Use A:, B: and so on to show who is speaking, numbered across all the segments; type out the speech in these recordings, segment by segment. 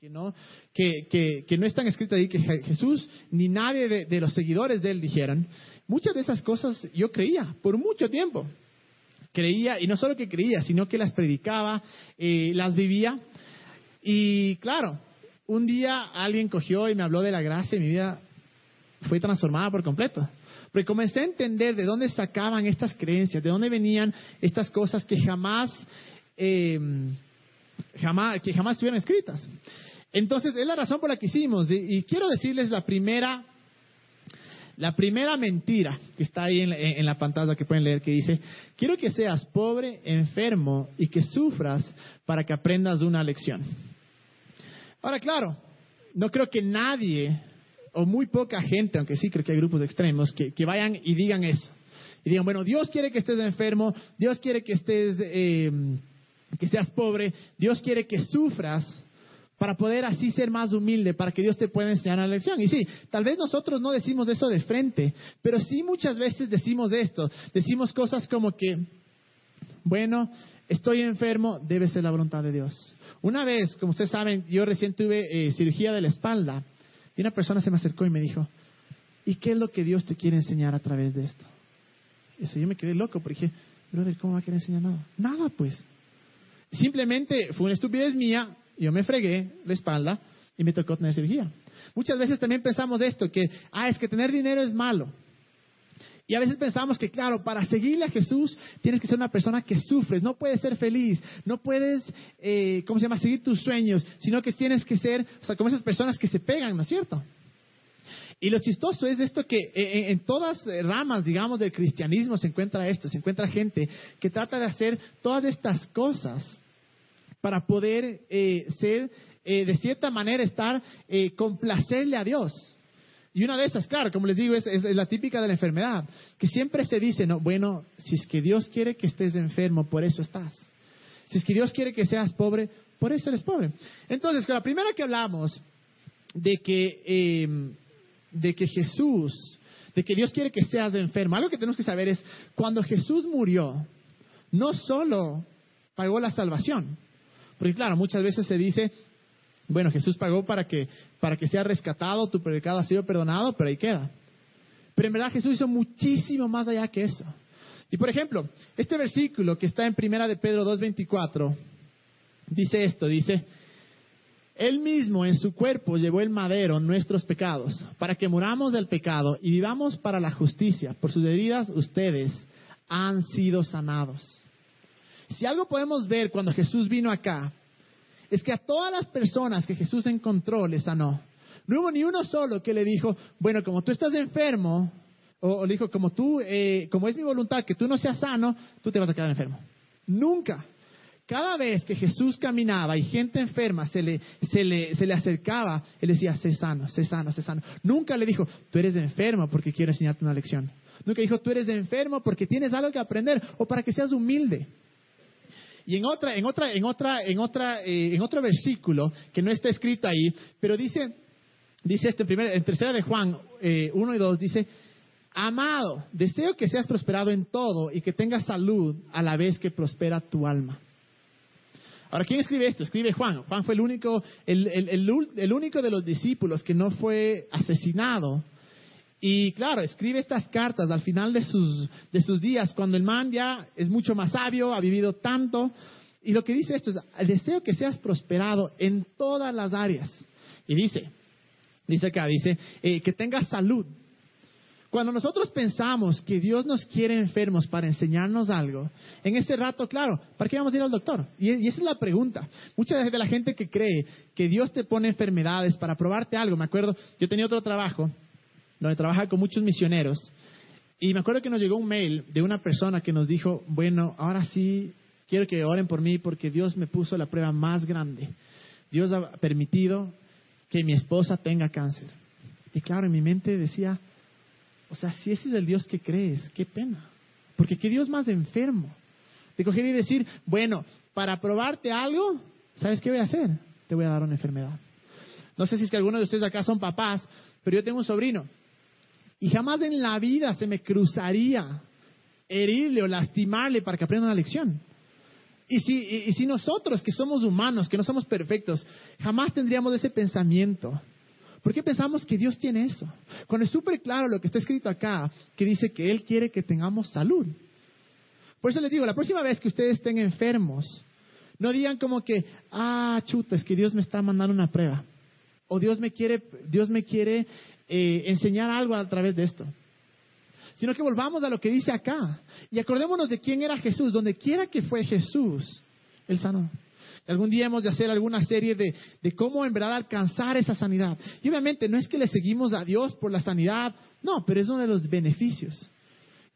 A: que no, que, que, que no están escritas ahí, que Jesús ni nadie de, los seguidores de él dijeron. Muchas de esas cosas yo creía por mucho tiempo. Creía, y no solo que creía, sino que las predicaba, eh, las vivía. Y claro, un día alguien cogió y me habló de la gracia y mi vida fue transformada por completo. Porque comencé a entender de dónde sacaban estas creencias, de dónde venían estas cosas que jamás, eh, jamás, que jamás estuvieron escritas. Entonces, es la razón por la que hicimos. Y, quiero decirles la primera, la primera mentira que está ahí en, la pantalla que pueden leer, que dice, quiero que seas pobre, enfermo y que sufras para que aprendas una lección. Ahora, claro, no creo que nadie o muy poca gente, aunque sí creo que hay grupos extremos, que, vayan y digan eso. Y digan, bueno, Dios quiere que estés enfermo, Dios quiere que estés, eh, que seas pobre, Dios quiere que sufras para poder así ser más humilde, para que Dios te pueda enseñar la lección. Y sí, tal vez nosotros no decimos eso de frente, pero sí muchas veces decimos esto, decimos cosas como que, bueno, estoy enfermo, debe ser la voluntad de Dios. Una vez, como ustedes saben, yo recién tuve eh, cirugía de la espalda y una persona se me acercó y me dijo, ¿y qué es lo que Dios te quiere enseñar a través de esto? Eso, yo me quedé loco porque dije, brother, ¿cómo va a querer enseñar nada? Nada, pues. Simplemente fue una estupidez mía, yo me fregué la espalda y me tocó tener cirugía. Muchas veces también pensamos esto, que, ah, es que tener dinero es malo. Y a veces pensamos que, claro, para seguirle a Jesús tienes que ser una persona que sufres, no puedes ser feliz, no puedes, eh, ¿cómo se llama?, seguir tus sueños, sino que tienes que ser, o sea, como esas personas que se pegan, ¿no es cierto? Y lo chistoso es esto que eh, eh, en, todas ramas, digamos, del cristianismo se encuentra esto, se encuentra gente que trata de hacer todas estas cosas para poder ser, de cierta manera, estar, complacerle a Dios. Y una de esas, claro, como les digo, es, la típica de la enfermedad, que siempre se dice, no, bueno, si es que Dios quiere que estés enfermo, por eso estás. Si es que Dios quiere que seas pobre, por eso eres pobre. Entonces, con la primera que hablamos de que, em, de que Jesús, de que Dios quiere que seas enfermo, algo que tenemos que saber es, cuando Jesús murió, no solo pagó la salvación, porque claro, muchas veces se dice, bueno, Jesús pagó para que, para que sea rescatado, tu pecado ha sido perdonado, pero ahí queda. Pero en verdad Jesús hizo muchísimo más allá que eso. Y por ejemplo, este versículo que está en Primera de Pedro 2.24, dice esto, dice, Él mismo en su cuerpo llevó el madero nuestros pecados, para que muramos del pecado y vivamos para la justicia. Por sus heridas ustedes han sido sanados. Si algo podemos ver cuando Jesús vino acá, es que a todas las personas que Jesús encontró les sanó. No hubo ni uno solo que le dijo, bueno, como tú estás enfermo, o, le dijo, como tú, eh, como es mi voluntad que tú no seas sano, tú te vas a quedar enfermo. Nunca. Cada vez que Jesús caminaba y gente enferma se le, se le, se le acercaba, él decía, sé sano, sé sano, sé sano. Nunca le dijo, tú eres enfermo porque quiero enseñarte una lección. Nunca dijo, tú eres enfermo porque tienes algo que aprender o para que seas humilde. Y en otra, en otra, en otra, en otra, eh, en otro versículo que no está escrito ahí, pero dice, dice esto en, primera, en tercera de Juan eh, 1 y 2, dice, amado, deseo que seas prosperado en todo y que tengas salud a la vez que prospera tu alma. Ahora, ¿quién escribe esto? Escribe Juan. Juan fue el único, el, el único de los discípulos que no fue asesinado y claro, escribe estas cartas al final de sus, de sus días, cuando el man ya es mucho más sabio, ha vivido tanto. Y lo que dice esto es, deseo que seas prosperado en todas las áreas. Y dice, dice acá, dice, eh, que tengas salud. Cuando nosotros pensamos que Dios nos quiere enfermos para enseñarnos algo, en ese rato, claro, ¿para qué vamos a ir al doctor? Y, y, esa es la pregunta. Mucha de la gente que cree que Dios te pone enfermedades para probarte algo, me acuerdo, yo tenía otro trabajo donde trabaja con muchos misioneros. Y me acuerdo que nos llegó un mail de una persona que nos dijo, bueno, ahora sí quiero que oren por mí porque Dios me puso la prueba más grande. Dios ha permitido que mi esposa tenga cáncer. Y claro, en mi mente decía, o sea, si ese es el Dios que crees, qué pena. Porque qué Dios más enfermo. De coger y decir, bueno, para probarte algo, ¿sabes qué voy a hacer? Te voy a dar una enfermedad. No sé si es que algunos de ustedes acá son papás, pero yo tengo un sobrino y jamás en la vida se me cruzaría herirle o lastimarle para que aprenda una lección. Y si, y, si nosotros que somos humanos, que no somos perfectos, jamás tendríamos ese pensamiento. ¿Por qué pensamos que Dios tiene eso? Cuando es súper claro lo que está escrito acá, que dice que Él quiere que tengamos salud. Por eso les digo, la próxima vez que ustedes estén enfermos, no digan como que, ah, chuta, es que Dios me está mandando una prueba. O Dios me quiere, Dios me quiere eh, enseñar algo a través de esto sino que volvamos a lo que dice acá. Y acordémonos de quién era Jesús. Donde quiera que fue Jesús, Él sanó. Algún día hemos de hacer alguna serie de, de, cómo en verdad alcanzar esa sanidad. Y obviamente no es que le seguimos a Dios por la sanidad, no, pero es uno de los beneficios.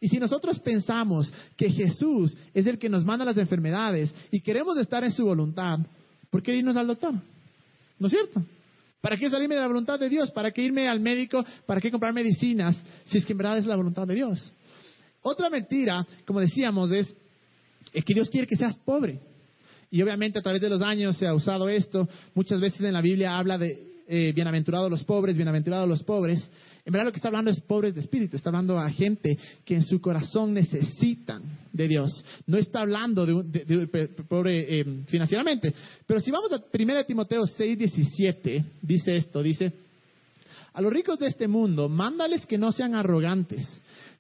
A: Y si nosotros pensamos que Jesús es el que nos manda las enfermedades y queremos estar en su voluntad, ¿por qué irnos al doctor? ¿No es cierto? ¿Para qué salirme de la voluntad de Dios? ¿Para qué irme al médico? ¿Para qué comprar medicinas si es que en verdad es la voluntad de Dios? Otra mentira, como decíamos, es, que Dios quiere que seas pobre. Y obviamente a través de los años se ha usado esto. Muchas veces en la Biblia habla de eh, bienaventurados los pobres, bienaventurados los pobres. En verdad lo que está hablando es pobres de espíritu, está hablando a gente que en su corazón necesitan de Dios. No está hablando de, un pobre eh, financieramente. Pero si vamos a 1 Timoteo 6, 17, dice esto, dice, a los ricos de este mundo, mándales que no sean arrogantes,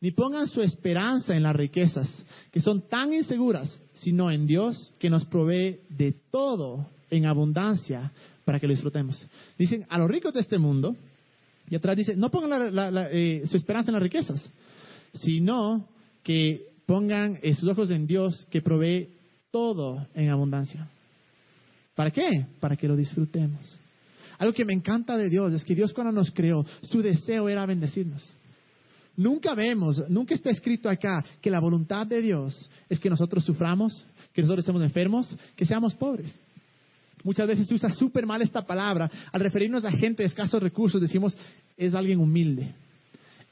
A: ni pongan su esperanza en las riquezas, que son tan inseguras, sino en Dios, que nos provee de todo en abundancia para que lo disfrutemos. Dicen, a los ricos de este mundo, y atrás dice, no pongan eh, su esperanza en las riquezas, sino que pongan eh, sus ojos en Dios que provee todo en abundancia. ¿Para qué? Para que lo disfrutemos. Algo que me encanta de Dios es que Dios cuando nos creó, su deseo era bendecirnos. Nunca vemos, nunca está escrito acá que la voluntad de Dios es que nosotros suframos, que nosotros estemos enfermos, que seamos pobres. Muchas veces se usa súper mal esta palabra. Al referirnos a gente de escasos recursos, decimos, es alguien humilde.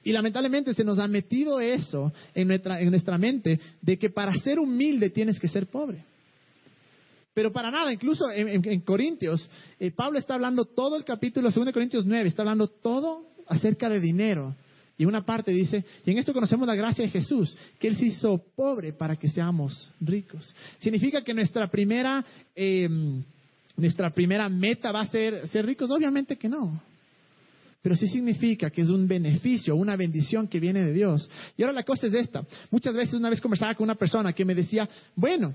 A: Y lamentablemente se nos ha metido eso en nuestra, en nuestra mente de que para ser humilde tienes que ser pobre. Pero para nada, incluso en, Corintios, eh, Pablo está hablando todo el capítulo 2 de Corintios 9, está hablando todo acerca de dinero. Y una parte dice, y en esto conocemos la gracia de Jesús, que Él se hizo pobre para que seamos ricos. Significa que nuestra primera... Eh, nuestra primera meta va a ser ser ricos? Obviamente que no. Pero sí significa que es un beneficio, una bendición que viene de Dios. Y ahora la cosa es esta. Muchas veces una vez conversaba con una persona que me decía, bueno,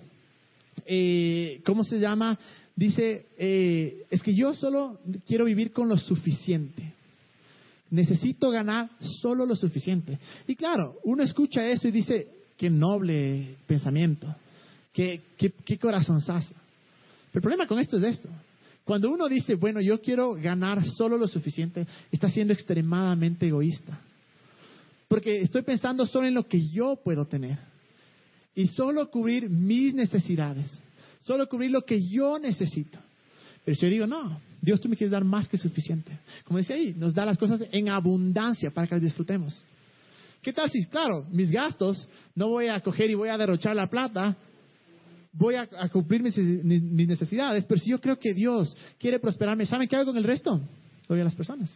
A: eh, ¿cómo se llama? Dice, eh, es que yo solo quiero vivir con lo suficiente. Necesito ganar solo lo suficiente. Y claro, uno escucha eso y dice, qué noble pensamiento, qué, qué, qué corazonzazo. El problema con esto es esto. Cuando uno dice, bueno, yo quiero ganar solo lo suficiente, está siendo extremadamente egoísta. Porque estoy pensando solo en lo que yo puedo tener. Y solo cubrir mis necesidades. Solo cubrir lo que yo necesito. Pero si yo digo, no, Dios tú me quieres dar más que suficiente. Como decía ahí, nos da las cosas en abundancia para que las disfrutemos. ¿Qué tal si, claro, mis gastos, no voy a coger y voy a derrochar la plata voy a, cumplir mis, necesidades, pero si yo creo que Dios quiere prosperarme, ¿saben qué hago con el resto? Doy a las personas.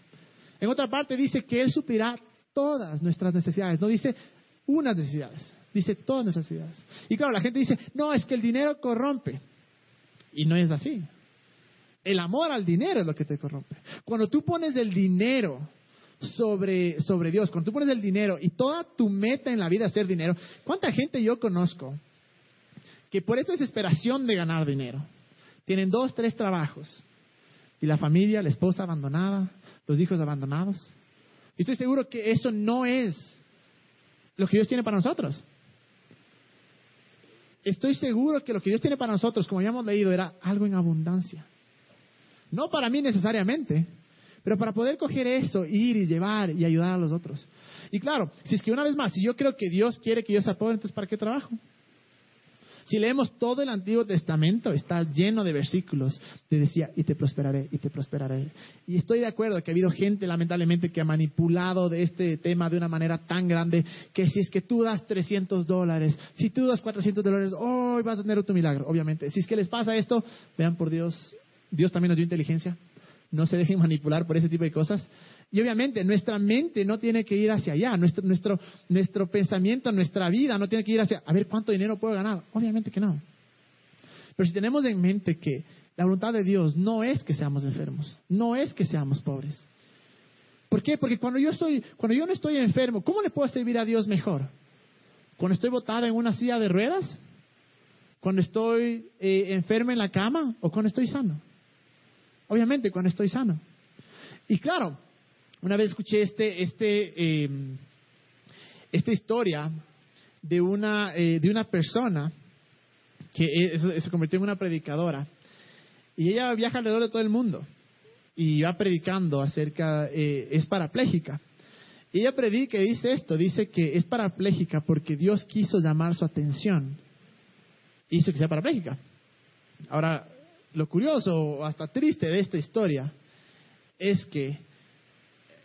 A: En otra parte dice que Él suplirá todas nuestras necesidades, no dice unas necesidades, dice todas nuestras necesidades. Y claro, la gente dice, no, es que el dinero corrompe. Y no es así. El amor al dinero es lo que te corrompe. Cuando tú pones el dinero sobre, sobre Dios, cuando tú pones el dinero y toda tu meta en la vida es hacer dinero, ¿cuánta gente yo conozco que por esta desesperación de ganar dinero, tienen dos, tres trabajos, y la familia, la esposa abandonada, los hijos abandonados. Y estoy seguro que eso no es lo que Dios tiene para nosotros. Estoy seguro que lo que Dios tiene para nosotros, como ya hemos leído, era algo en abundancia. No para mí necesariamente, pero para poder coger eso, ir y llevar y ayudar a los otros. Y claro, si es que una vez más, si yo creo que Dios quiere que yo sea pobre, entonces ¿para qué trabajo? Si leemos todo el Antiguo Testamento, está lleno de versículos de decía, y te prosperaré, y te prosperaré. Y estoy de acuerdo que ha habido gente, lamentablemente, que ha manipulado de este tema de una manera tan grande que si es que tú das 300 dólares, si tú das 400 dólares, hoy vas a tener tu milagro, obviamente. Si es que les pasa esto, vean por Dios, Dios también nos dio inteligencia. No se dejen manipular por ese tipo de cosas. Y obviamente nuestra mente no tiene que ir hacia allá, nuestro, nuestro, nuestro pensamiento, nuestra vida no tiene que ir hacia, a ver cuánto dinero puedo ganar. Obviamente que no. Pero si tenemos en mente que la voluntad de Dios no es que seamos enfermos, no es que seamos pobres. ¿Por qué? Porque cuando yo, estoy, cuando yo no estoy enfermo, ¿cómo le puedo servir a Dios mejor? ¿Cuando estoy botada en una silla de ruedas? ¿Cuando estoy eh, enfermo en la cama? ¿O cuando estoy sano? Obviamente, cuando estoy sano. Y claro, una vez escuché este, este, em, esta historia de una, eh, de una persona que se convirtió en una predicadora. Y ella viaja alrededor de todo el mundo y va predicando acerca, eh, es parapléjica. Ella predica y dice esto, dice que es parapléjica porque Dios quiso llamar su atención. Hizo que sea parapléjica. Ahora, lo curioso o hasta triste de esta historia es que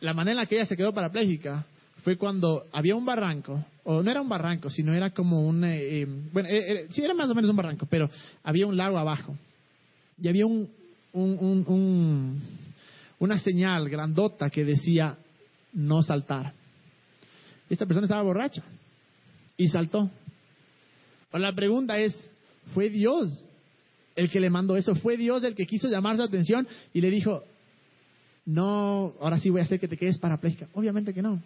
A: la manera en la que ella se quedó parapléjica fue cuando había un barranco, o no era un barranco, sino era como un, eh, eh, bueno, sí era más o menos un barranco, pero había un lago abajo. Y había un, un una señal grandota que decía no saltar. Esta persona estaba borracha y saltó. Ahora la pregunta es, ¿fue Dios el que le mandó eso? ¿Fue Dios el que quiso llamar su atención y le dijo, no, ahora sí voy a hacer que te quedes parapléjica? Obviamente que no.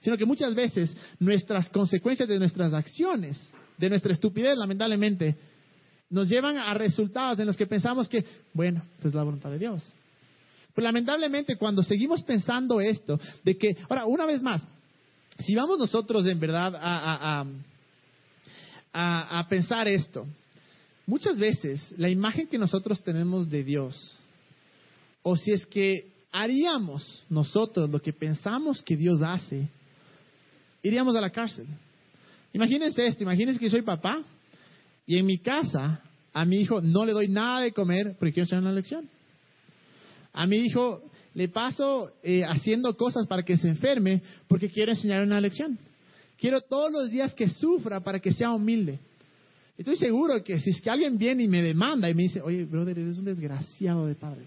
A: Sino que muchas veces nuestras consecuencias de nuestras acciones, de nuestra estupidez, lamentablemente, nos llevan a resultados en los que pensamos que, bueno, esto es la voluntad de Dios. Pero lamentablemente cuando seguimos pensando esto, de que, ahora, una vez más, si vamos nosotros en verdad a, a, pensar esto, muchas veces la imagen que nosotros tenemos de Dios, o si es que haríamos nosotros lo que pensamos que Dios hace, iríamos a la cárcel. Imagínense esto, imagínense que soy papá y en mi casa a mi hijo no le doy nada de comer porque quiero hacer una lección. A mi hijo le paso eh, haciendo cosas para que se enferme porque quiero enseñar una lección. Quiero todos los días que sufra para que sea humilde. Estoy seguro que si es que alguien viene y me demanda y me dice, oye, brother, eres un desgraciado de padre.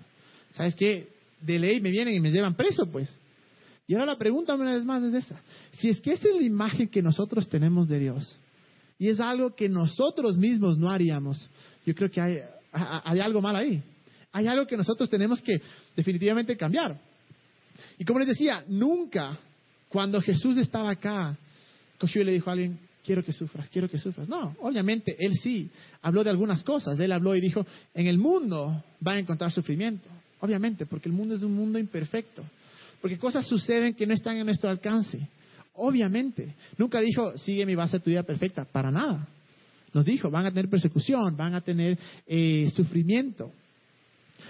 A: ¿Sabes qué? De ley me vienen y me llevan preso, pues. Y ahora la pregunta una vez más es esta. Si es que esa es la imagen que nosotros tenemos de Dios y es algo que nosotros mismos no haríamos, yo creo que hay, hay algo mal ahí. Hay algo que nosotros tenemos que definitivamente cambiar. Y como les decía, nunca cuando Jesús estaba acá, cogió y le dijo a alguien, quiero que sufras, quiero que sufras. No, obviamente él sí habló de algunas cosas. Él habló y dijo, en el mundo va a encontrar sufrimiento. Obviamente, porque el mundo es un mundo imperfecto. Porque cosas suceden que no están en nuestro alcance. Obviamente. Nunca dijo, sigue mi base tu vida perfecta. Para nada. Nos dijo, van a tener persecución, van a tener eh, sufrimiento.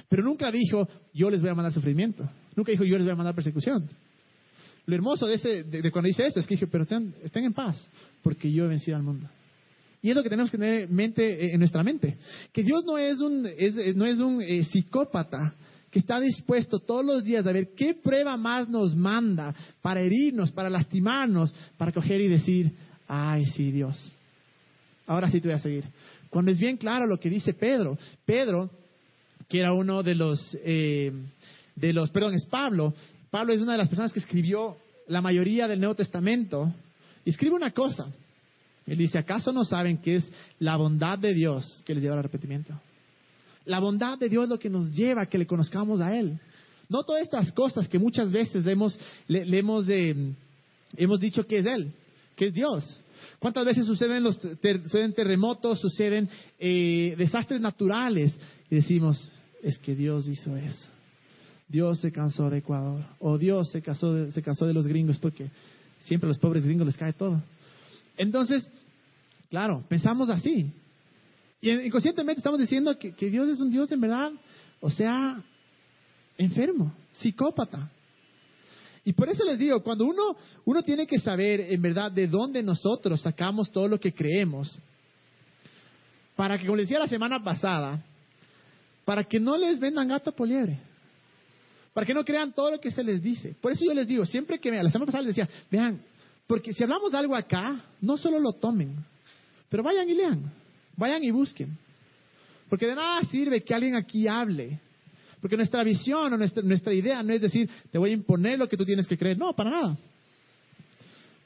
A: Pero nunca dijo, yo les voy a mandar sufrimiento. Nunca dijo, yo les voy a mandar persecución. Lo hermoso de, ese, de, cuando dice eso es que dije, pero estén, en paz, porque yo he vencido al mundo. Y es lo que tenemos que tener mente, eh, en nuestra mente. Que Dios no es un, no es un eh, psicópata que está dispuesto todos los días a ver qué prueba más nos manda para herirnos, para lastimarnos, para coger y decir, ay, sí, Dios. Ahora sí te voy a seguir. Cuando es bien claro lo que dice Pedro. Pedro que era uno de los, eh, de los, perdón, es Pablo. Pablo es una de las personas que escribió la mayoría del Nuevo Testamento. Y escribe una cosa. Él dice, ¿acaso no saben que es la bondad de Dios que les lleva al arrepentimiento? La bondad de Dios es lo que nos lleva a que le conozcamos a Él. No todas estas cosas que muchas veces le hemos, le, eh, hemos dicho que es Él, que es Dios. ¿Cuántas veces suceden, los suceden terremotos, suceden eh, desastres naturales? Y decimos, es que Dios hizo eso. Dios se cansó de Ecuador. O Dios se cansó de, se cansó de los gringos porque siempre a los pobres gringos les cae todo. Entonces, claro, pensamos así. Y inconscientemente estamos diciendo que, que Dios es un Dios en verdad, o sea, enfermo, psicópata. Y por eso les digo, cuando uno, uno tiene que saber en verdad de dónde nosotros sacamos todo lo que creemos, para que, como les decía la semana pasada, para que no les vendan gato por liebre. Para que no crean todo lo que se les dice. Por eso yo les digo, siempre que me, la semana pasada les decía, vean, porque si hablamos de algo acá, no solo lo tomen, pero vayan y lean, vayan y busquen. Porque de nada sirve que alguien aquí hable. Porque nuestra visión o nuestra, nuestra idea no es decir, te voy a imponer lo que tú tienes que creer. No, para nada.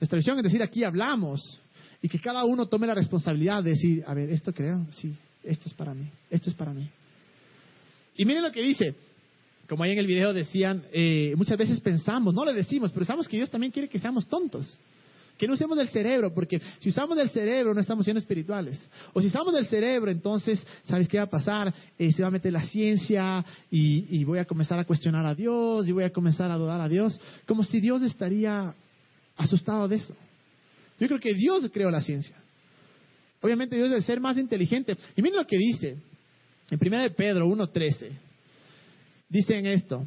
A: Nuestra visión es decir, aquí hablamos y que cada uno tome la responsabilidad de decir, a ver, esto creo, sí, esto es para mí, esto es para mí. Y miren lo que dice, como ahí en el video decían, eh, muchas veces pensamos, no le decimos, pero sabemos que Dios también quiere que seamos tontos. Que no usemos el cerebro, porque si usamos el cerebro no estamos siendo espirituales. O si usamos el cerebro, entonces, ¿sabes qué va a pasar? Eh, se va a meter la ciencia y, y voy a comenzar a cuestionar a Dios y voy a comenzar a adorar a Dios, como si Dios estaría asustado de eso. Yo creo que Dios creó la ciencia. Obviamente Dios debe ser más inteligente. Y miren lo que dice en 1 de Pedro 1.13. Dice en esto,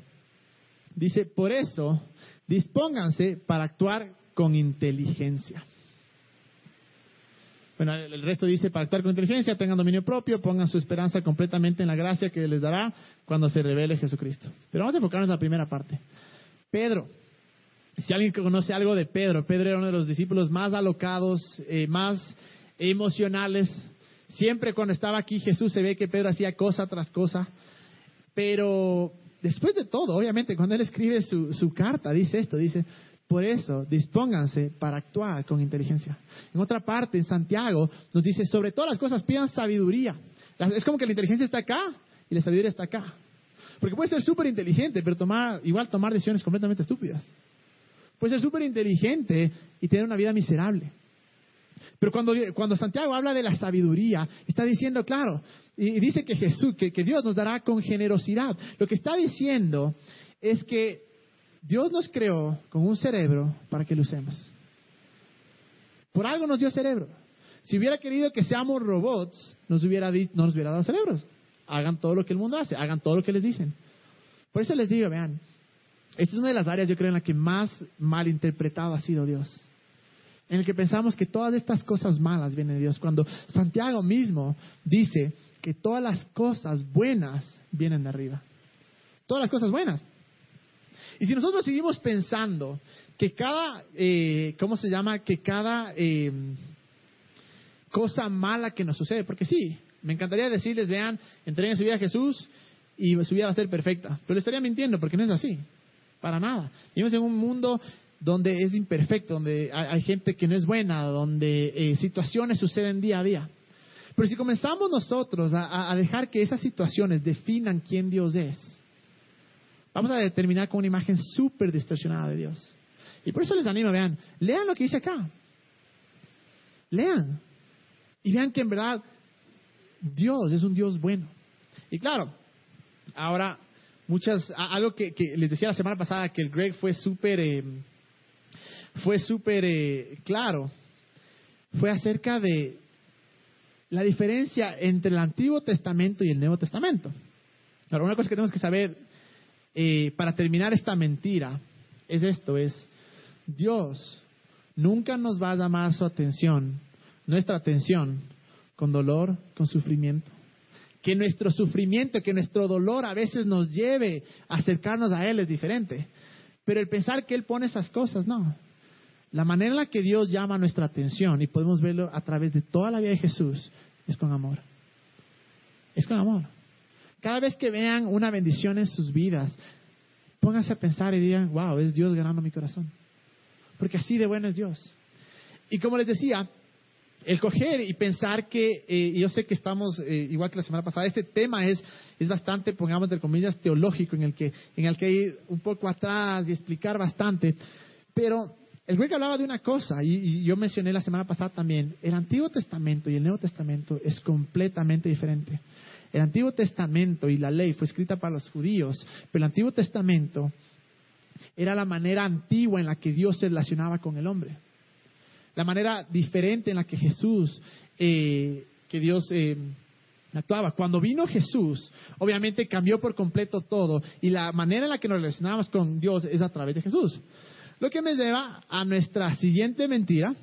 A: dice, por eso, dispónganse para actuar con inteligencia. Bueno, el resto dice, para actuar con inteligencia, tengan dominio propio, pongan su esperanza completamente en la gracia que les dará cuando se revele Jesucristo. Pero vamos a enfocarnos en la primera parte. Pedro, si alguien conoce algo de Pedro, Pedro era uno de los discípulos más alocados, eh, más emocionales. Siempre cuando estaba aquí Jesús se ve que Pedro hacía cosa tras cosa. Pero después de todo, obviamente, cuando él escribe su, su carta, dice esto, dice, por eso, dispónganse para actuar con inteligencia. En otra parte, en Santiago, nos dice, sobre todas las cosas pidan sabiduría. Es como que la inteligencia está acá y la sabiduría está acá. Porque puede ser súper inteligente, pero tomar, igual tomar decisiones completamente estúpidas. Puede ser súper inteligente y tener una vida miserable. Pero cuando, cuando Santiago habla de la sabiduría, está diciendo, claro, y, dice que Jesús, que, que Dios nos dará con generosidad. Lo que está diciendo es que Dios nos creó con un cerebro para que lo usemos. Por algo nos dio cerebro. Si hubiera querido que seamos robots, nos hubiera no nos hubiera dado cerebros. Hagan todo lo que el mundo hace, hagan todo lo que les dicen. Por eso les digo, vean, esta es una de las áreas, yo creo, en la que más mal interpretado ha sido Dios. En el que pensamos que todas estas cosas malas vienen de Dios. Cuando Santiago mismo dice que todas las cosas buenas vienen de arriba. Todas las cosas buenas. Y si nosotros seguimos pensando que cada, eh, ¿cómo se llama? Que cada eh, cosa mala que nos sucede, porque sí, me encantaría decirles, vean, entreguen su vida a Jesús y su vida va a ser perfecta. Pero le estaría mintiendo porque no es así. Para nada. Vivimos en un mundo donde es imperfecto, donde hay, gente que no es buena, donde eh, situaciones suceden día a día. Pero si comenzamos nosotros a, dejar que esas situaciones definan quién Dios es, vamos a determinar con una imagen súper distorsionada de Dios. Y por eso les animo, vean, lean lo que dice acá. Lean. Y vean que en verdad Dios es un Dios bueno. Y claro, ahora muchas, algo que, les decía la semana pasada que el Greg fue súper, eh, fue súper eh, claro, fue acerca de la diferencia entre el Antiguo Testamento y el Nuevo Testamento. Una cosa que tenemos que saber eh, para terminar esta mentira es esto, es Dios nunca nos va a llamar su atención, nuestra atención, con dolor, con sufrimiento que nuestro sufrimiento, que nuestro dolor a veces nos lleve a acercarnos a Él es diferente. Pero el pensar que Él pone esas cosas, no. La manera en la que Dios llama nuestra atención, y podemos verlo a través de toda la vida de Jesús, es con amor. Es con amor. Cada vez que vean una bendición en sus vidas, pónganse a pensar y digan, wow, es Dios ganando mi corazón. Porque así de bueno es Dios. Y como les decía, el coger y pensar que, eh, yo sé que estamos, eh, igual que la semana pasada, este tema es, es bastante, pongamos entre comillas, teológico, en el, que, en el que ir un poco atrás y explicar bastante, pero el Greg hablaba de una cosa, y, yo mencioné la semana pasada también, el Antiguo Testamento y el Nuevo Testamento es completamente diferente. El Antiguo Testamento y la ley fue escrita para los judíos, pero el Antiguo Testamento era la manera antigua en la que Dios se relacionaba con el hombre la manera diferente en la que Jesús, eh, que Dios eh, actuaba. Cuando vino Jesús, obviamente cambió por completo todo y la manera en la que nos relacionamos con Dios es a través de Jesús. Lo que me lleva a nuestra siguiente mentira,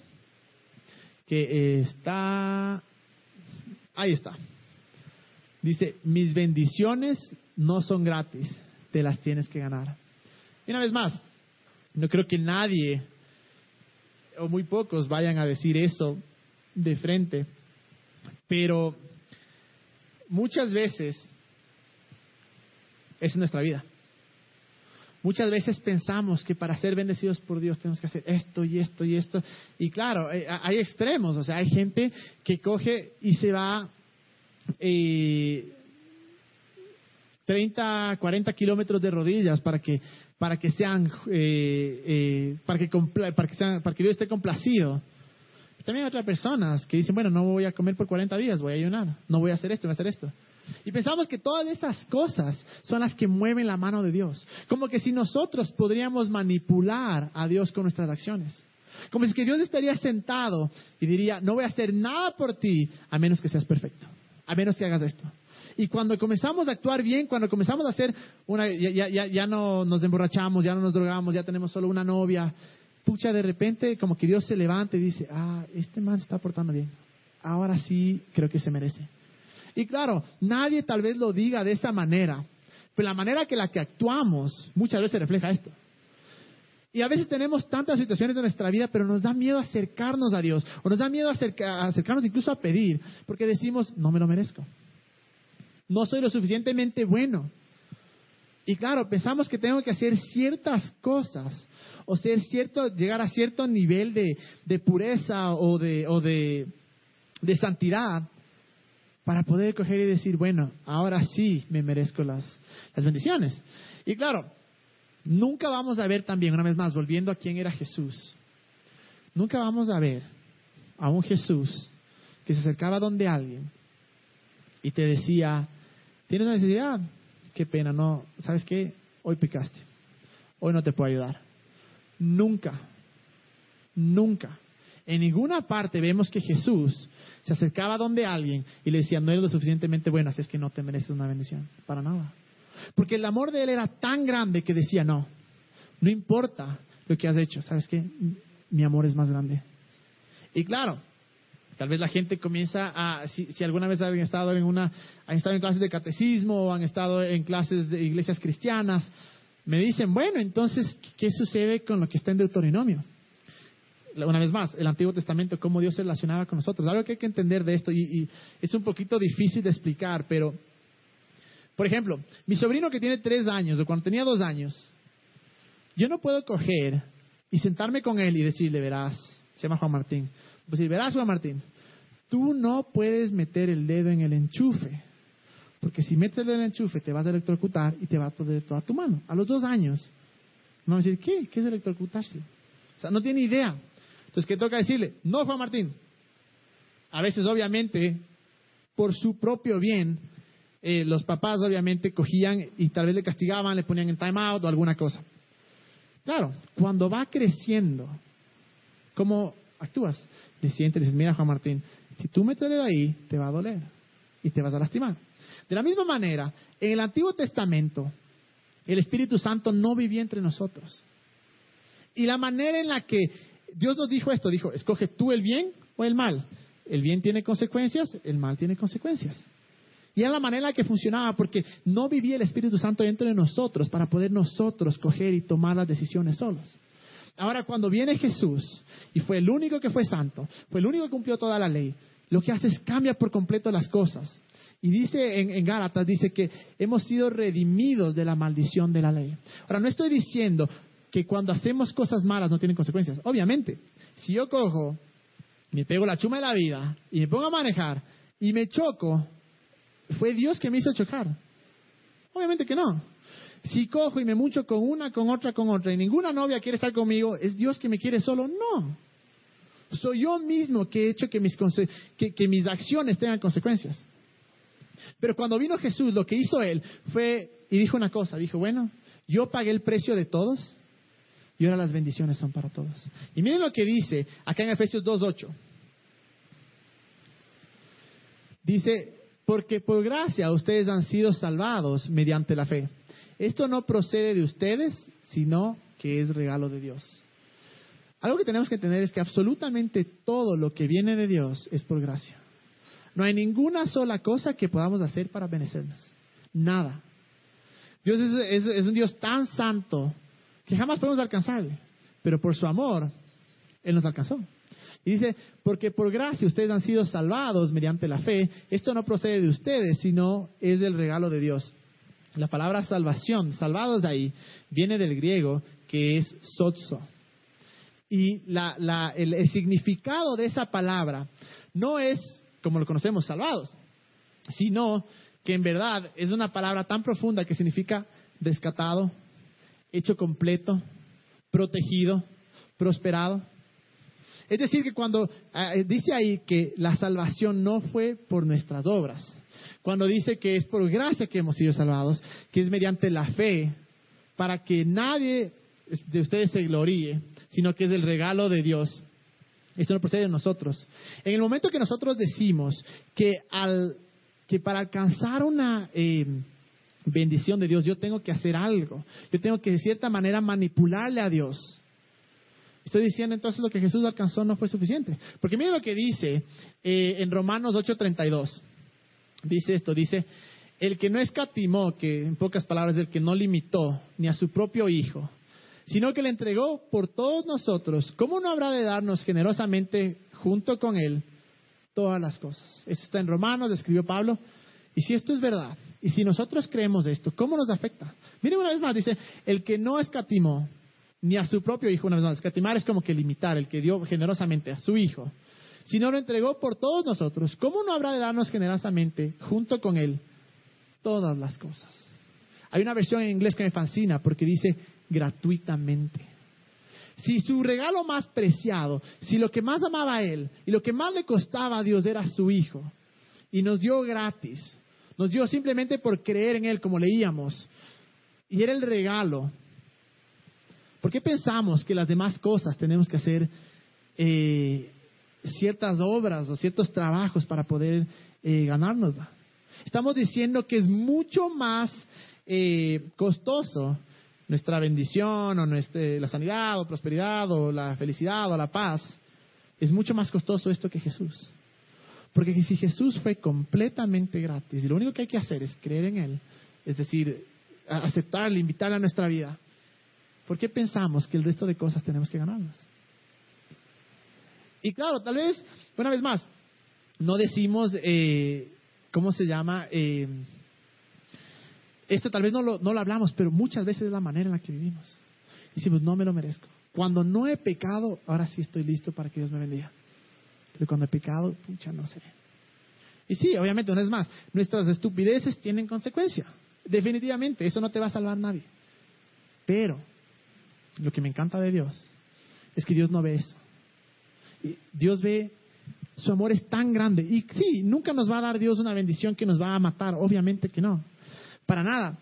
A: que está, ahí está. Dice, mis bendiciones no son gratis, te las tienes que ganar. Y una vez más, no creo que nadie o muy pocos vayan a decir eso de frente, pero muchas veces es nuestra vida. Muchas veces pensamos que para ser bendecidos por Dios tenemos que hacer esto y esto y esto. Y claro, eh, hay extremos, o sea, hay gente que coge y se va eh, 30, 40 kilómetros de rodillas para que, para que sean, eh, eh, para, que para, que sean, para que Dios esté complacido. También hay otras personas que dicen, bueno, no voy a comer por 40 días, voy a ayunar, no voy a hacer esto, voy a hacer esto. Y pensamos que todas esas cosas son las que mueven la mano de Dios. Como que si nosotros podríamos manipular a Dios con nuestras acciones. Como si Dios estaría sentado y diría, no voy a hacer nada por ti a menos que seas perfecto, a menos que hagas esto. Y cuando comenzamos a actuar bien, cuando comenzamos a hacer una, ya, ya, ya no nos emborrachamos, ya no nos drogamos, ya tenemos solo una novia, pucha, de repente como que Dios se levanta y dice, ah, este man está portando bien. Ahora sí creo que se merece. Y claro, nadie tal vez lo diga de esa manera, pero la manera que la que actuamos muchas veces refleja esto. Y a veces tenemos tantas situaciones de nuestra vida, pero nos da miedo acercarnos a Dios, o nos da miedo acercarnos incluso a pedir, porque decimos, no me lo merezco. No soy lo suficientemente bueno. Y claro, pensamos que tengo que hacer ciertas cosas, o ser cierto, llegar a cierto nivel de, pureza o, de, o de, de santidad, para poder coger y decir, bueno, ahora sí me merezco las, las bendiciones. Y claro, nunca vamos a ver también, una vez más, volviendo a quién era Jesús, nunca vamos a ver a un Jesús que se acercaba donde alguien y te decía, ¿tienes una necesidad? Qué pena, no, ¿sabes qué? Hoy pecaste, hoy no te puedo ayudar. Nunca, nunca. En ninguna parte vemos que Jesús se acercaba donde alguien y le decía, no eres lo suficientemente bueno, así es que no te mereces una bendición. Para nada. Porque el amor de él era tan grande que decía, no, no importa lo que has hecho, ¿sabes qué? Mi amor es más grande. Y claro, tal vez la gente comienza a, si, alguna vez han estado en una, han estado en clases de catecismo o han estado en clases de iglesias cristianas, me dicen, bueno, entonces, ¿qué sucede con lo que está en Deuteronomio? Una vez más, el Antiguo Testamento, cómo Dios se relacionaba con nosotros. Algo que hay que entender de esto, y, es un poquito difícil de explicar, pero, por ejemplo, mi sobrino que tiene tres años, o cuando tenía dos años, yo no puedo coger y sentarme con él y decirle, verás, se llama Juan Martín, pues decir, verás Juan Martín, tú no puedes meter el dedo en el enchufe, porque si metes el dedo en el enchufe te vas a electrocutar y te va a doler toda tu mano. A los dos años, no va a decir, ¿qué? ¿Qué es electrocutarse? O sea, no tiene idea. Entonces, ¿qué toca decirle? No, Juan Martín. A veces, obviamente, por su propio bien, eh, los papás obviamente cogían y tal vez le castigaban, le ponían en time out o alguna cosa. Claro, cuando va creciendo, ¿cómo actúas? Le sientes y dices, mira Juan Martín, si tú metes de ahí, te va a doler y te vas a lastimar. De la misma manera, en el Antiguo Testamento, el Espíritu Santo no vivía entre nosotros. Y la manera en la que Dios nos dijo esto, dijo, escoge tú el bien o el mal. El bien tiene consecuencias, el mal tiene consecuencias. Y era la manera en que funcionaba, porque no vivía el Espíritu Santo dentro de nosotros para poder nosotros coger y tomar las decisiones solos. Ahora, cuando viene Jesús, y fue el único que fue santo, fue el único que cumplió toda la ley, lo que hace es cambia por completo las cosas. Y dice en, en, Gálatas, dice que hemos sido redimidos de la maldición de la ley. Ahora, no estoy diciendo, que cuando hacemos cosas malas no tienen consecuencias. Obviamente, si yo cojo, me pego la chuma de la vida y me pongo a manejar y me choco, fue Dios que me hizo chocar. Obviamente que no. Si cojo y me mucho con una, con otra, con otra y ninguna novia quiere estar conmigo, ¿es Dios que me quiere solo? No. Soy yo mismo que he hecho que mis, que, que mis acciones tengan consecuencias. Pero cuando vino Jesús, lo que hizo Él fue, y dijo una cosa, dijo, bueno, yo pagué el precio de todos, y ahora las bendiciones son para todos. Y miren lo que dice acá en Efesios 2.8. Dice, porque por gracia ustedes han sido salvados mediante la fe. Esto no procede de ustedes, sino que es regalo de Dios. Algo que tenemos que entender es que absolutamente todo lo que viene de Dios es por gracia. No hay ninguna sola cosa que podamos hacer para benecernos. Nada. Dios es un Dios tan santo que jamás podemos alcanzarle, pero por su amor, Él nos alcanzó. Y dice, porque por gracia ustedes han sido salvados mediante la fe, esto no procede de ustedes, sino es del regalo de Dios. La palabra salvación, salvados de ahí, viene del griego que es sozo. Y el significado de esa palabra no es como lo conocemos, salvados, sino que en verdad es una palabra tan profunda que significa descatado, hecho completo, protegido, prosperado. Es decir, que cuando ah, eh, dice ahí que la salvación no fue por nuestras obras, cuando dice que es por gracia que hemos sido salvados, que es mediante la fe, para que nadie de ustedes se gloríe, sino que es el regalo de Dios. Esto no procede de nosotros. En el momento que nosotros decimos que, al, que para alcanzar una eh, bendición de Dios yo tengo que hacer algo, yo tengo que de cierta manera manipularle a Dios, Estoy diciendo entonces lo que Jesús alcanzó no fue suficiente. Porque miren lo que dice eh, en Romanos 8:32. Dice esto, dice, el que no escatimó, que en pocas palabras, el que no limitó ni a su propio Hijo, sino que le entregó por todos nosotros, ¿cómo no habrá de darnos generosamente junto con Él todas las cosas? Eso está en Romanos, escribió Pablo. Y si esto es verdad, y si nosotros creemos esto, ¿cómo nos afecta? Miren una vez más, dice, el que no escatimó ni a su propio Hijo, una vez más, escatimar es como que limitar, el que dio generosamente a su Hijo, sino lo entregó por todos nosotros, ¿cómo no habrá de darnos generosamente junto con Él todas las cosas? Hay una versión en inglés que me fascina porque dice gratuitamente. Si su regalo más preciado, si lo que más amaba a Él y lo que más le costaba a Dios era su Hijo, y nos dio gratis, nos dio simplemente por creer en Él, como leíamos, y era el regalo. ¿Por qué pensamos que las demás cosas tenemos que hacer eh, ciertas obras o ciertos trabajos para poder eh, ganarnos? Estamos diciendo que es mucho más eh, costoso nuestra bendición o nuestra, la sanidad o prosperidad o la felicidad o la paz. Es mucho más costoso esto que Jesús. Porque si Jesús fue completamente gratis y lo único que hay que hacer es creer en Él, es decir, aceptarle, invitarle a nuestra vida, ¿por qué pensamos que el resto de cosas tenemos que ganarlas? Y claro, tal vez, una vez más, no decimos, eh, ¿cómo se llama? Eh, esto tal vez no lo, no lo hablamos, pero muchas veces es la manera en la que vivimos. Decimos, no me lo merezco. Cuando no he pecado, ahora sí estoy listo para que Dios me bendiga. Pero cuando he pecado, pucha, no sé. Y sí, obviamente, una vez más, nuestras estupideces tienen consecuencia. Definitivamente, eso no te va a salvar nadie. Pero lo que me encanta de Dios es que Dios no ve eso. Dios ve, su amor es tan grande. Y sí, nunca nos va a dar Dios una bendición que nos va a matar, obviamente que no para nada.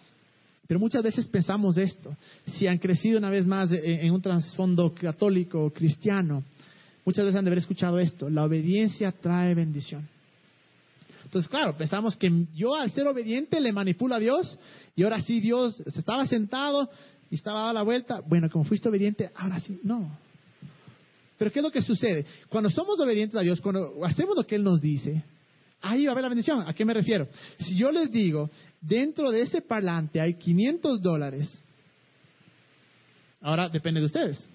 A: Pero muchas veces pensamos esto. Si han crecido una vez más en un trasfondo católico o cristiano, muchas veces han de haber escuchado esto. La obediencia trae bendición. Entonces, claro, pensamos que yo al ser obediente le manipulo a Dios y ahora sí Dios estaba sentado y estaba dando la vuelta. Bueno, como fuiste obediente, ahora sí, no. Pero ¿qué es lo que sucede? Cuando somos obedientes a Dios, cuando hacemos lo que Él nos dice, ahí va a haber la bendición. ¿A qué me refiero? Si yo les digo, dentro de ese parlante hay 500 dólares, ahora depende de ustedes.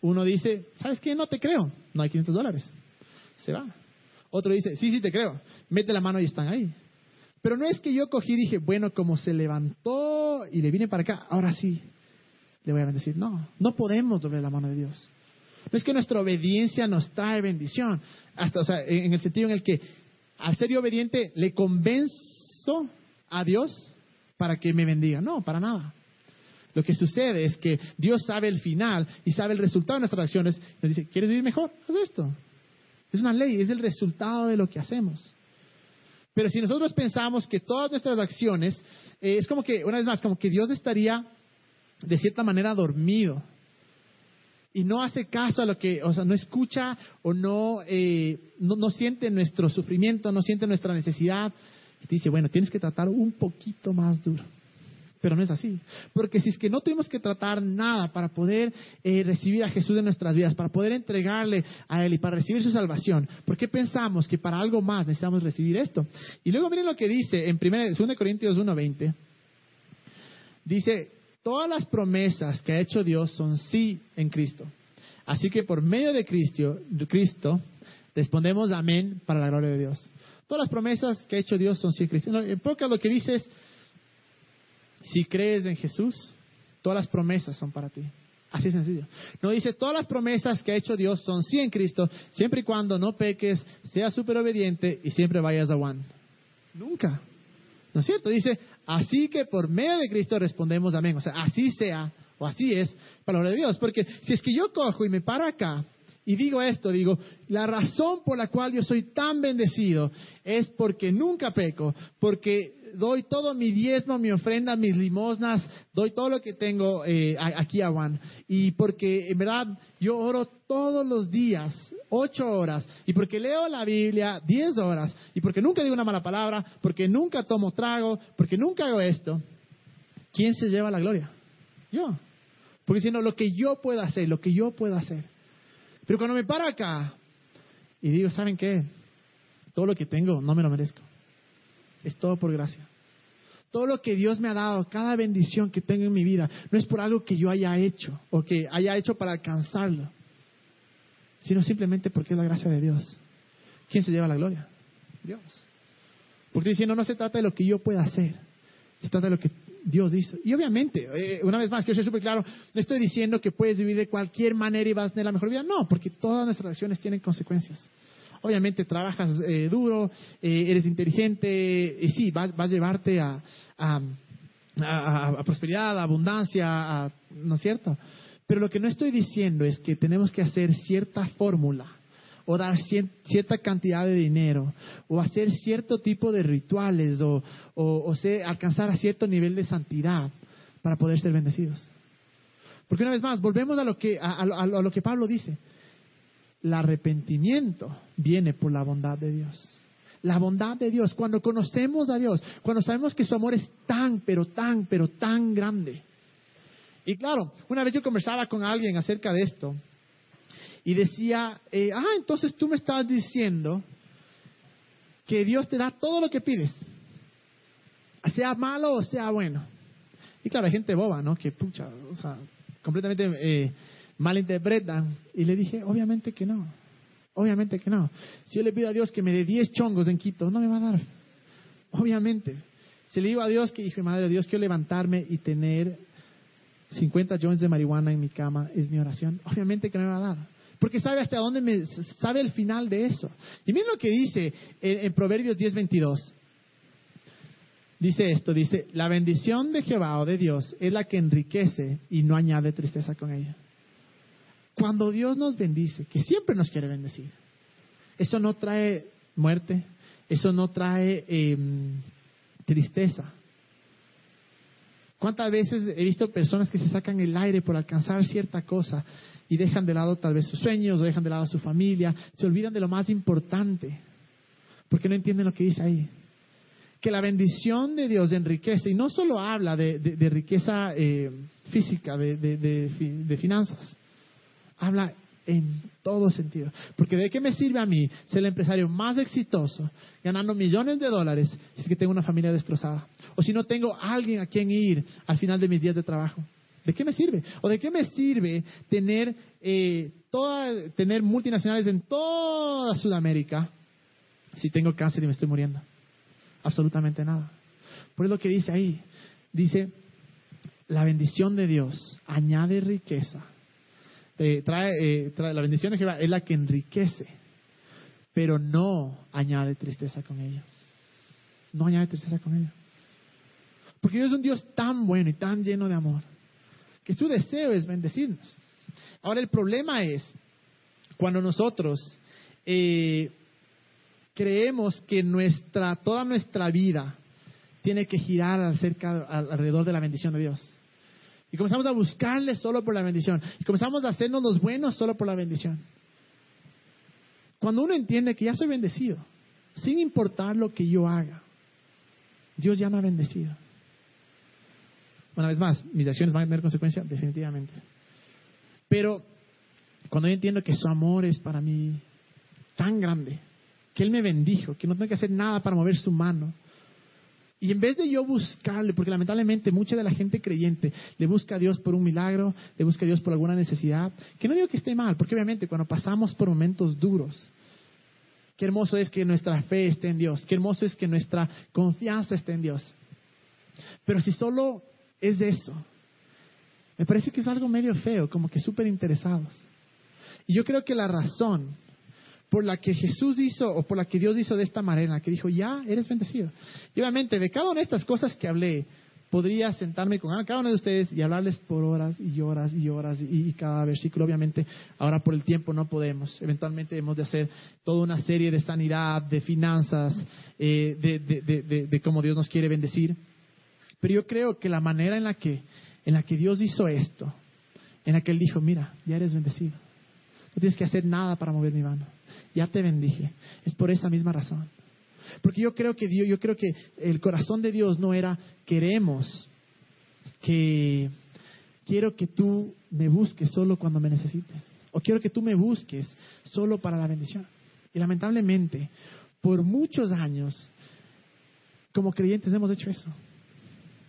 A: Uno dice, ¿sabes qué? No te creo, no hay 500 dólares. Se va. Otro dice, sí, sí te creo, mete la mano y están ahí. Pero no es que yo cogí y dije, bueno, como se levantó y le vine para acá, ahora sí, le voy a bendecir. No, no podemos doblar la mano de Dios. No es que nuestra obediencia nos trae bendición, hasta, o sea, en el sentido en el que al ser obediente le convenzo a Dios para que me bendiga. No, para nada. Lo que sucede es que Dios sabe el final y sabe el resultado de nuestras acciones. Nos dice, ¿quieres vivir mejor? Haz esto. Es una ley, es el resultado de lo que hacemos. Pero si nosotros pensamos que todas nuestras acciones, eh, es como que, una vez más, como que Dios estaría de cierta manera dormido y no hace caso a lo que, o sea, no escucha o no, eh, no, no, siente nuestro sufrimiento, no siente nuestra necesidad. Y dice, bueno, tienes que tratar un poquito más duro. Pero no es así. Porque si es que no tuvimos que tratar nada para poder eh, recibir a Jesús en nuestras vidas, para poder entregarle a Él y para recibir su salvación, ¿por qué pensamos que para algo más necesitamos recibir esto? Y luego miren lo que dice en 2 Corintios 1.20. Dice, Todas las promesas que ha hecho Dios son sí en Cristo. Así que por medio de Cristo, Cristo respondemos amén para la gloria de Dios. Todas las promesas que ha hecho Dios son sí en Cristo. En pocas lo que dice es, si crees en Jesús, todas las promesas son para ti. Así sencillo. No dice, todas las promesas que ha hecho Dios son sí en Cristo, siempre y cuando no peques, seas súper obediente y siempre vayas a Juan. Nunca. ¿No es cierto? Dice, así que por medio de Cristo respondemos amén. O sea, así sea, o así es, palabra de Dios. Porque si es que yo cojo y me paro acá y digo esto, digo, la razón por la cual yo soy tan bendecido es porque nunca peco, porque doy todo mi diezmo, mi ofrenda, mis limosnas, doy todo lo que tengo eh, aquí a Juan. Y porque en verdad yo oro todos los días, ocho horas, y porque leo la Biblia diez horas, y porque nunca digo una mala palabra, porque nunca tomo trago, porque nunca hago esto, ¿quién se lleva la gloria? Yo. Porque si no, lo que yo puedo hacer, lo que yo puedo hacer. Pero cuando me paro acá y digo, ¿saben qué? Todo lo que tengo no me lo merezco. Es todo por gracia. Todo lo que Dios me ha dado, cada bendición que tengo en mi vida, no es por algo que yo haya hecho o que haya hecho para alcanzarlo, sino simplemente porque es la gracia de Dios. ¿Quién se lleva la gloria? Dios. Porque diciendo, no se trata de lo que yo pueda hacer, se trata de lo que Dios dice. Y obviamente, eh, una vez más, quiero ser súper claro, no estoy diciendo que puedes vivir de cualquier manera y vas a tener la mejor vida. No, porque todas nuestras acciones tienen consecuencias. Obviamente trabajas eh, duro, eh, eres inteligente, y sí, vas, a llevarte a, a, prosperidad, a abundancia, ¿no es cierto? Pero lo que no estoy diciendo es que tenemos que hacer cierta fórmula o dar cierta cantidad de dinero, o hacer cierto tipo de rituales, o, o, alcanzar a cierto nivel de santidad para poder ser bendecidos. Porque una vez más, volvemos a lo que, a, a lo que Pablo dice. El arrepentimiento viene por la bondad de Dios. La bondad de Dios, cuando conocemos a Dios, cuando sabemos que su amor es tan, pero tan, pero tan grande. Y claro, una vez yo conversaba con alguien acerca de esto, y decía, eh, ah, entonces tú me estás diciendo que Dios te da todo lo que pides, sea malo o sea bueno. Y claro, hay gente boba, ¿no? Que pucha, o sea, completamente eh, malinterpretan. Y le dije, obviamente que no, obviamente que no. Si yo le pido a Dios que me dé 10 chongos en Quito, no me va a dar. Obviamente. Si le digo a Dios que, hijo madre, Dios quiero levantarme y tener 50 joints de marihuana en mi cama, es mi oración, obviamente que no me va a dar porque sabe hasta dónde sabe el final de eso. Y miren lo que dice en, Proverbios 10:22. Dice esto, dice, la bendición de Jehová o de Dios es la que enriquece y no añade tristeza con ella. Cuando Dios nos bendice, que siempre nos quiere bendecir, eso no trae muerte, eso no trae em, tristeza. ¿Cuántas veces he visto personas que se sacan el aire por alcanzar cierta cosa y dejan de lado tal vez sus sueños, o dejan de lado a su familia, se olvidan de lo más importante, porque no entienden lo que dice ahí. Que la bendición de Dios enriquece, y no solo habla de, riqueza eh, física, de, finanzas, habla en todo sentido. Porque ¿de qué me sirve a mí ser el empresario más exitoso, ganando millones de dólares, si es que tengo una familia destrozada? O si no tengo alguien a quien ir al final de mis días de trabajo. ¿De qué me sirve? ¿O de qué me sirve tener, eh, toda, tener multinacionales en toda Sudamérica si tengo cáncer y me estoy muriendo? Absolutamente nada. Por lo que dice ahí, dice, la bendición de Dios añade riqueza. Eh, eh, la bendición de Jehová es la que enriquece, pero no añade tristeza con ella. No añade tristeza con ella. Porque Dios es un Dios tan bueno y tan lleno de amor que su deseo es bendecirnos. Ahora el problema es cuando nosotros eh, creemos que nuestra, toda nuestra vida tiene que girar alrededor de la bendición de Dios. Y comenzamos a buscarle solo por la bendición. Y comenzamos a hacernos los buenos solo por la bendición. Cuando uno entiende que ya soy bendecido, sin importar lo que yo haga, Dios ya me ha bendecido. Una vez más, mis acciones van a tener consecuencias, definitivamente. Pero cuando yo entiendo que su amor es para mí tan grande, que Él me bendijo, que no tengo que hacer nada para mover su mano, y en vez de yo buscarle, porque lamentablemente mucha de la gente creyente le busca a Dios por un milagro, le busca a Dios por alguna necesidad, que no digo que esté mal, porque obviamente cuando pasamos por momentos duros, qué hermoso es que nuestra fe esté en Dios, qué hermoso es que nuestra confianza esté en Dios. Pero si solo es eso. Me parece que es algo medio feo, como que súper interesados. Y yo creo que la razón por la que Jesús hizo o por la que Dios hizo de esta manera, que dijo, ya eres bendecido. Y obviamente de cada una de estas cosas que hablé, podría sentarme con cada uno de ustedes y hablarles por horas y horas y horas y, cada versículo. Obviamente, ahora por el tiempo no podemos. Eventualmente hemos de hacer toda una serie de sanidad, de finanzas, eh, de, de, cómo Dios nos quiere bendecir. Pero yo creo que la manera en la que, en la que Dios hizo esto, en la que Él dijo, mira, ya eres bendecido. No tienes que hacer nada para mover mi mano. Ya te bendije. Es por esa misma razón. Porque yo creo que Dios, yo creo que el corazón de Dios no era queremos que quiero que tú me busques solo cuando me necesites. O quiero que tú me busques solo para la bendición. Y lamentablemente, por muchos años, como creyentes hemos hecho eso.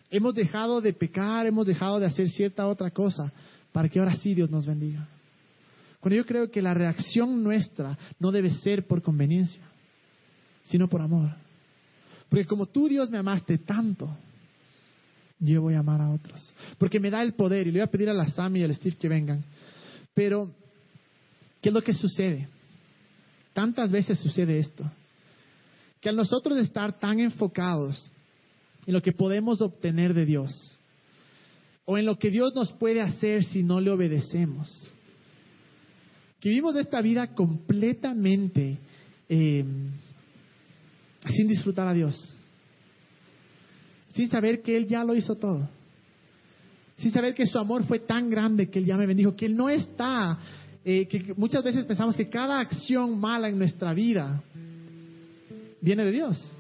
A: Hemos dejado de pecar, hemos dejado de hacer cierta otra cosa para que ahora sí Dios nos bendiga. Cuando yo creo que la reacción nuestra no debe ser por conveniencia sino por amor. Porque como tú, Dios, me amaste tanto, yo voy a amar a otros. Porque me da el poder, y le voy a pedir a la Sammy y al Steve que vengan. Pero, ¿qué es lo que sucede? Tantas veces sucede esto. Que al nosotros estar tan enfocados en lo que podemos obtener de Dios, o en lo que Dios nos puede hacer si no le obedecemos, que vivimos esta vida completamente eh, sin disfrutar a Dios, sin saber que Él ya lo hizo todo, sin saber que su amor fue tan grande que Él ya me bendijo, que Él no está, eh, que muchas veces pensamos que cada acción mala en nuestra vida viene de Dios.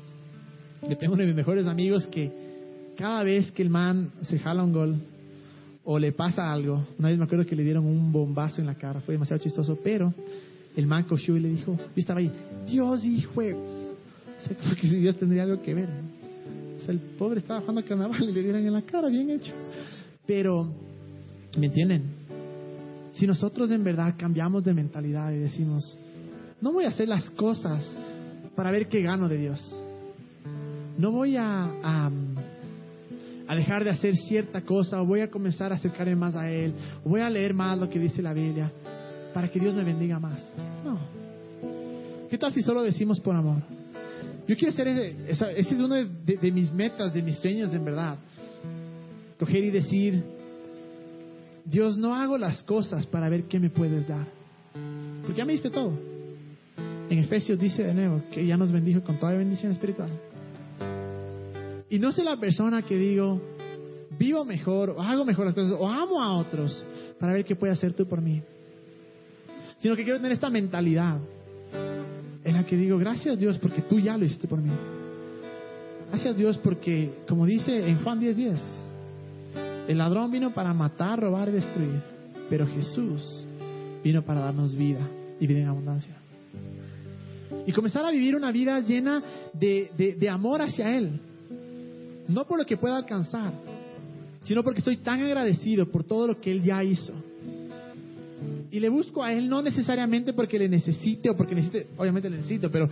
A: Yo tengo uno de mis mejores amigos que cada vez que el man se jala un gol o le pasa algo, una vez me acuerdo que le dieron un bombazo en la cara, fue demasiado chistoso, pero el man cogió y le dijo, yo estaba ahí, Dios hijo porque si Dios tendría algo que ver. O sea, el pobre estaba jugando carnaval y le dieron en la cara, bien hecho. Pero, ¿me entienden? Si nosotros en verdad cambiamos de mentalidad y decimos, no voy a hacer las cosas para ver qué gano de Dios. No voy a, a, dejar de hacer cierta cosa o voy a comenzar a acercarme más a Él o voy a leer más lo que dice la Biblia para que Dios me bendiga más. No. ¿Qué tal si solo decimos por amor? Yo quiero hacer ese, ese es uno de, mis metas, de mis sueños en verdad. Coger y decir, Dios, no hago las cosas para ver qué me puedes dar. Porque ya me diste todo. En Efesios dice de nuevo que ya nos bendijo con toda bendición espiritual. Y no soy la persona que digo, vivo mejor, o hago mejor las cosas, o amo a otros para ver qué puedes hacer tú por mí. Sino que quiero tener esta mentalidad en la que digo, gracias Dios porque tú ya lo hiciste por mí. Gracias Dios porque, como dice en Juan 10:10, 10, el ladrón vino para matar, robar y destruir, pero Jesús vino para darnos vida y vida en abundancia. Y comenzar a vivir una vida llena de, de amor hacia Él. No por lo que pueda alcanzar, sino porque estoy tan agradecido por todo lo que Él ya hizo y le busco a Él no necesariamente porque le necesite o porque necesite, obviamente le necesito, pero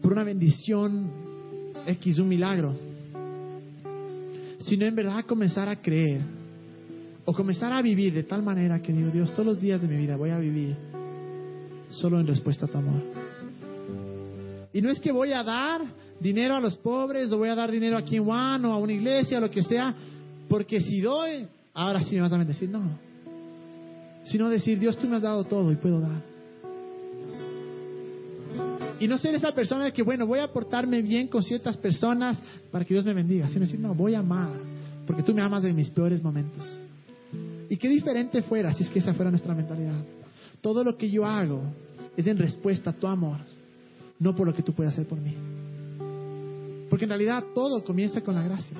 A: por una bendición X, un milagro, sino en verdad comenzar a creer o comenzar a vivir de tal manera que digo, Dios, todos los días de mi vida voy a vivir solo en respuesta a tu amor. Y no es que voy a dar dinero a los pobres o voy a dar dinero aquí en Juan o a una iglesia o lo que sea, porque si doy, ahora sí me vas a bendecir. No, sino decir, Dios, tú me has dado todo y puedo dar. Y no ser esa persona que, bueno, voy a portarme bien con ciertas personas para que Dios me bendiga, sino decir, no, voy a amar, porque tú me amas en mis peores momentos. Y qué diferente fuera si es que esa fuera nuestra mentalidad. Todo lo que yo hago es en respuesta a tu amor, no por lo que tú puedas hacer por mí. Porque en realidad todo comienza con la gracia.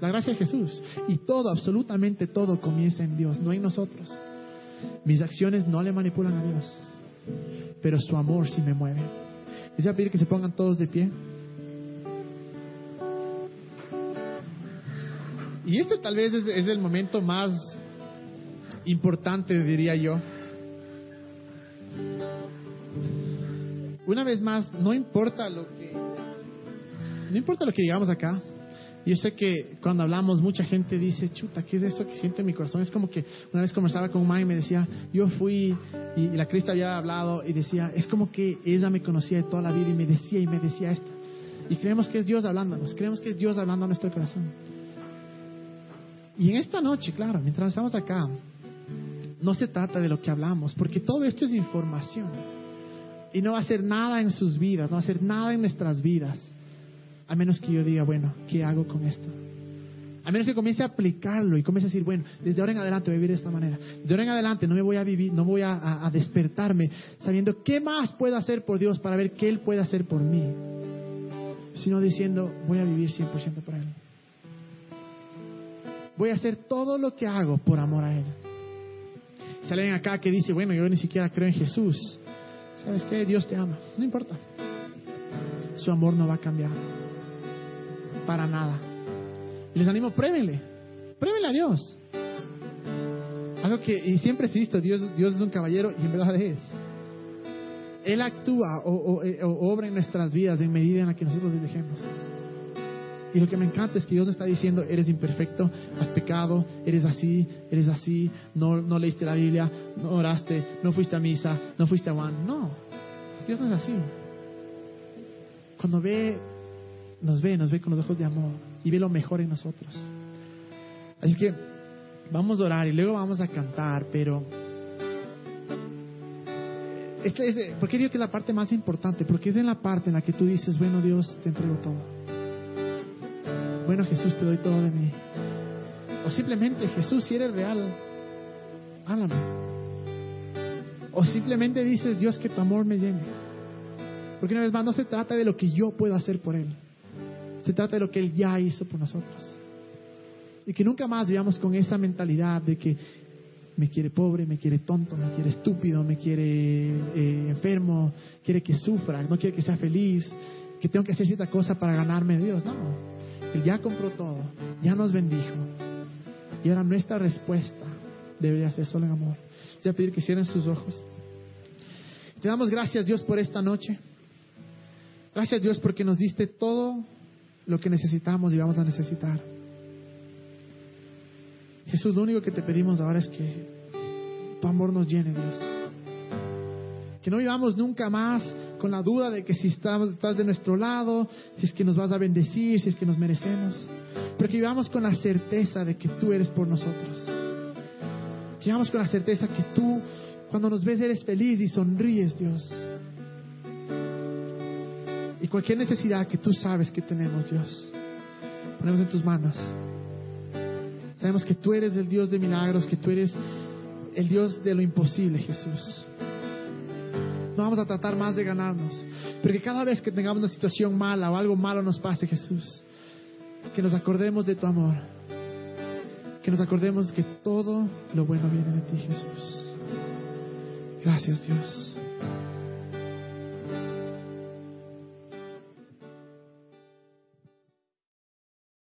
A: La gracia de Jesús. Y todo, absolutamente todo comienza en Dios, no en nosotros. Mis acciones no le manipulan a Dios, pero su amor sí me mueve. Les voy a pedir que se pongan todos de pie. Y este tal vez es, el momento más importante, diría yo. Una vez más, no importa lo que no importa lo que digamos acá, Yo sé que cuando hablamos mucha gente dice, chuta, ¿qué es eso que siente mi corazón? Es como que una vez conversaba con un y me decía, yo fui y, la Cristo había hablado y decía, es como que ella me conocía de toda la vida y me decía y me decía esto. Y creemos que es Dios hablándonos, creemos que es Dios hablando a nuestro corazón. Y en esta noche, claro, mientras estamos acá, no se trata de lo que hablamos, porque todo esto es información. Y no va a ser nada en sus vidas, no va a ser nada en nuestras vidas a menos que yo diga, bueno, ¿qué hago con esto? A menos que comience a aplicarlo y comience a decir, bueno, desde ahora en adelante voy a vivir de esta manera. De ahora en adelante no me voy a vivir, no voy a, despertarme sabiendo qué más puedo hacer por Dios para ver qué Él puede hacer por mí. Sino diciendo, voy a vivir 100% por Él. Voy a hacer todo lo que hago por amor a Él. Si alguien acá que dice, bueno, yo ni siquiera creo en Jesús. ¿Sabes qué? Dios te ama. No importa. Su amor no va a cambiar para nada. Y les animo, pruébenle, pruébenle a Dios. Algo que, y siempre he visto, Dios, Dios es un caballero y en verdad es. Él actúa o, obra en nuestras vidas en medida en la que nosotros le dejemos. Y lo que me encanta es que Dios no está diciendo, eres imperfecto, has pecado, eres así, eres así, no, no leíste la Biblia, no oraste, no fuiste a misa, no fuiste a Juan. No, Dios no es así. Cuando ve nos ve, nos ve con los ojos de amor y ve lo mejor en nosotros. Así que vamos a orar y luego vamos a cantar, pero este es, ¿por qué digo que es la parte más importante? Porque es en la parte en la que tú dices, bueno Dios, te entrego todo. Bueno Jesús, te doy todo de mí. O simplemente, Jesús, si eres real, háblame. O simplemente dices, Dios, que tu amor me llene. Porque una vez más, no se trata de lo que yo puedo hacer por Él. Se trata de lo que Él ya hizo por nosotros. Y que nunca más vivamos con esa mentalidad de que me quiere pobre, me quiere tonto, me quiere estúpido, me quiere eh, enfermo, quiere que sufra, no quiere que sea feliz, que tengo que hacer cierta cosa para ganarme de Dios. No, Él ya compró todo, ya nos bendijo. Y ahora nuestra respuesta debería ser solo en amor. Voy a pedir que cierren sus ojos. Te damos gracias Dios por esta noche. Gracias Dios porque nos diste todo lo que necesitamos y vamos a necesitar. Jesús, lo único que te pedimos ahora es que tu amor nos llene, Dios. Que no vivamos nunca más con la duda de que si estás de nuestro lado, si es que nos vas a bendecir, si es que nos merecemos. Pero que vivamos con la certeza de que tú eres por nosotros. Que vivamos con la certeza que tú, cuando nos ves, eres feliz y sonríes, Dios cualquier necesidad que tú sabes que tenemos, Dios, ponemos en tus manos. Sabemos que tú eres el Dios de milagros, que tú eres el Dios de lo imposible, Jesús. No vamos a tratar más de ganarnos, porque cada vez que tengamos una situación mala o algo malo nos pase, Jesús, que nos acordemos de tu amor, que nos acordemos que todo lo bueno viene de ti, Jesús. Gracias, Dios.